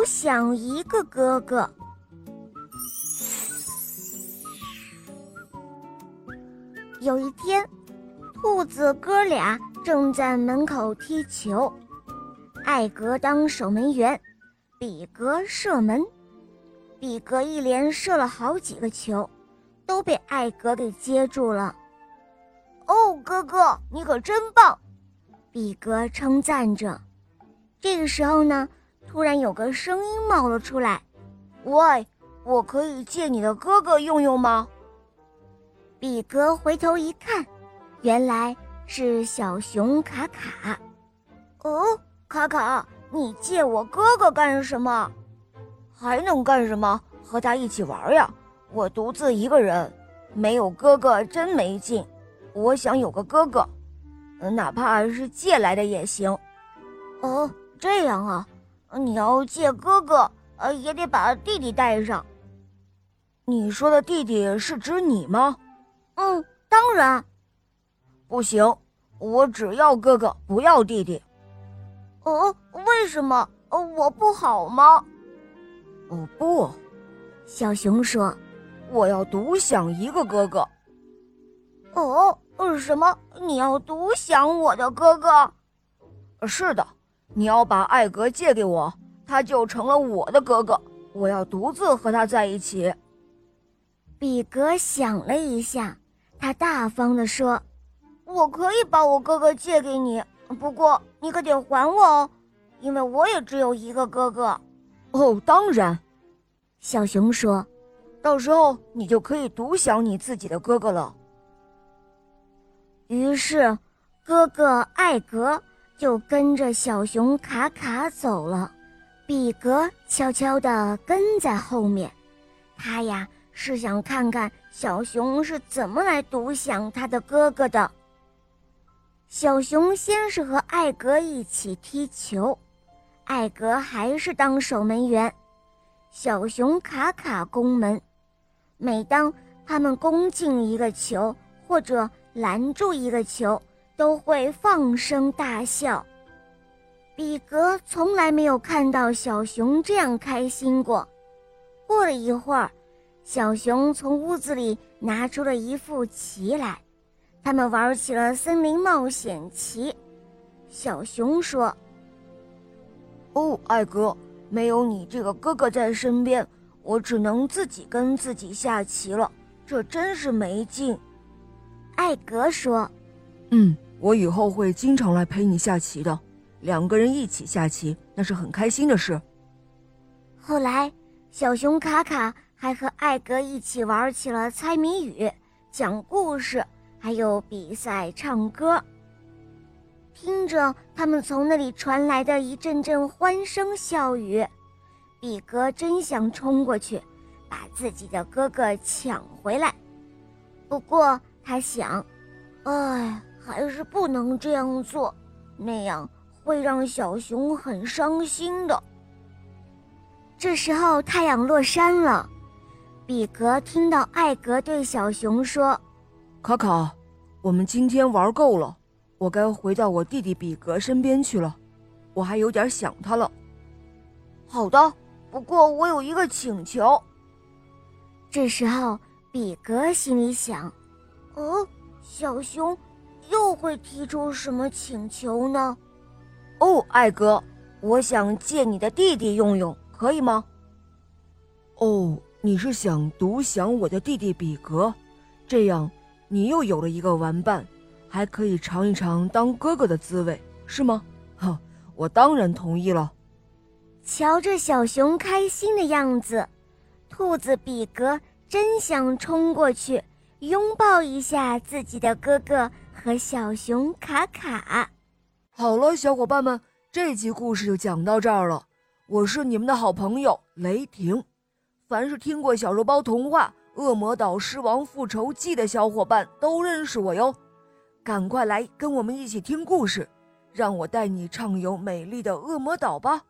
我想一个哥哥。有一天，兔子哥俩正在门口踢球，艾格当守门员，比格射门。比格一连射了好几个球，都被艾格给接住了。哦，哥哥，你可真棒！比格称赞着。这个时候呢，突然有个声音冒了出来：“喂，我可以借你的哥哥用用吗？”比格回头一看，原来是小熊卡卡。哦，卡卡，你借我哥哥干什么？还能干什么？和他一起玩呀！我独自一个人，没有哥哥真没劲。我想有个哥哥，哪怕是借来的也行。哦。这样啊，你要借哥哥，呃，也得把弟弟带上。你说的弟弟是指你吗？嗯，当然。不行，我只要哥哥，不要弟弟。哦，为什么？我不好吗？哦不，小熊说，我要独享一个哥哥。哦，什么？你要独享我的哥哥？是的。你要把艾格借给我，他就成了我的哥哥。我要独自和他在一起。比格想了一下，他大方地说：“我可以把我哥哥借给你，不过你可得还我哦，因为我也只有一个哥哥。”哦，当然，小熊说：“到时候你就可以独享你自己的哥哥了。”于是，哥哥艾格。就跟着小熊卡卡走了，比格悄悄地跟在后面。他呀是想看看小熊是怎么来独享他的哥哥的。小熊先是和艾格一起踢球，艾格还是当守门员，小熊卡卡攻门。每当他们攻进一个球或者拦住一个球，都会放声大笑。比格从来没有看到小熊这样开心过。过了一会儿，小熊从屋子里拿出了一副棋来，他们玩起了森林冒险棋。小熊说：“哦，艾格，没有你这个哥哥在身边，我只能自己跟自己下棋了，这真是没劲。”艾格说。嗯，我以后会经常来陪你下棋的，两个人一起下棋那是很开心的事。后来，小熊卡卡还和艾格一起玩起了猜谜语、讲故事，还有比赛唱歌。听着他们从那里传来的一阵阵欢声笑语，比格真想冲过去，把自己的哥哥抢回来。不过他想，哎。还是不能这样做，那样会让小熊很伤心的。这时候太阳落山了，比格听到艾格对小熊说：“卡卡，我们今天玩够了，我该回到我弟弟比格身边去了，我还有点想他了。”好的，不过我有一个请求。这时候比格心里想：“哦，小熊。”又会提出什么请求呢？哦，艾格，我想借你的弟弟用用，可以吗？哦，你是想独享我的弟弟比格，这样你又有了一个玩伴，还可以尝一尝当哥哥的滋味，是吗？哈，我当然同意了。瞧着小熊开心的样子，兔子比格真想冲过去拥抱一下自己的哥哥。和小熊卡卡，好了，小伙伴们，这集故事就讲到这儿了。我是你们的好朋友雷霆。凡是听过小肉包童话《恶魔岛狮王复仇记》的小伙伴都认识我哟。赶快来跟我们一起听故事，让我带你畅游美丽的恶魔岛吧。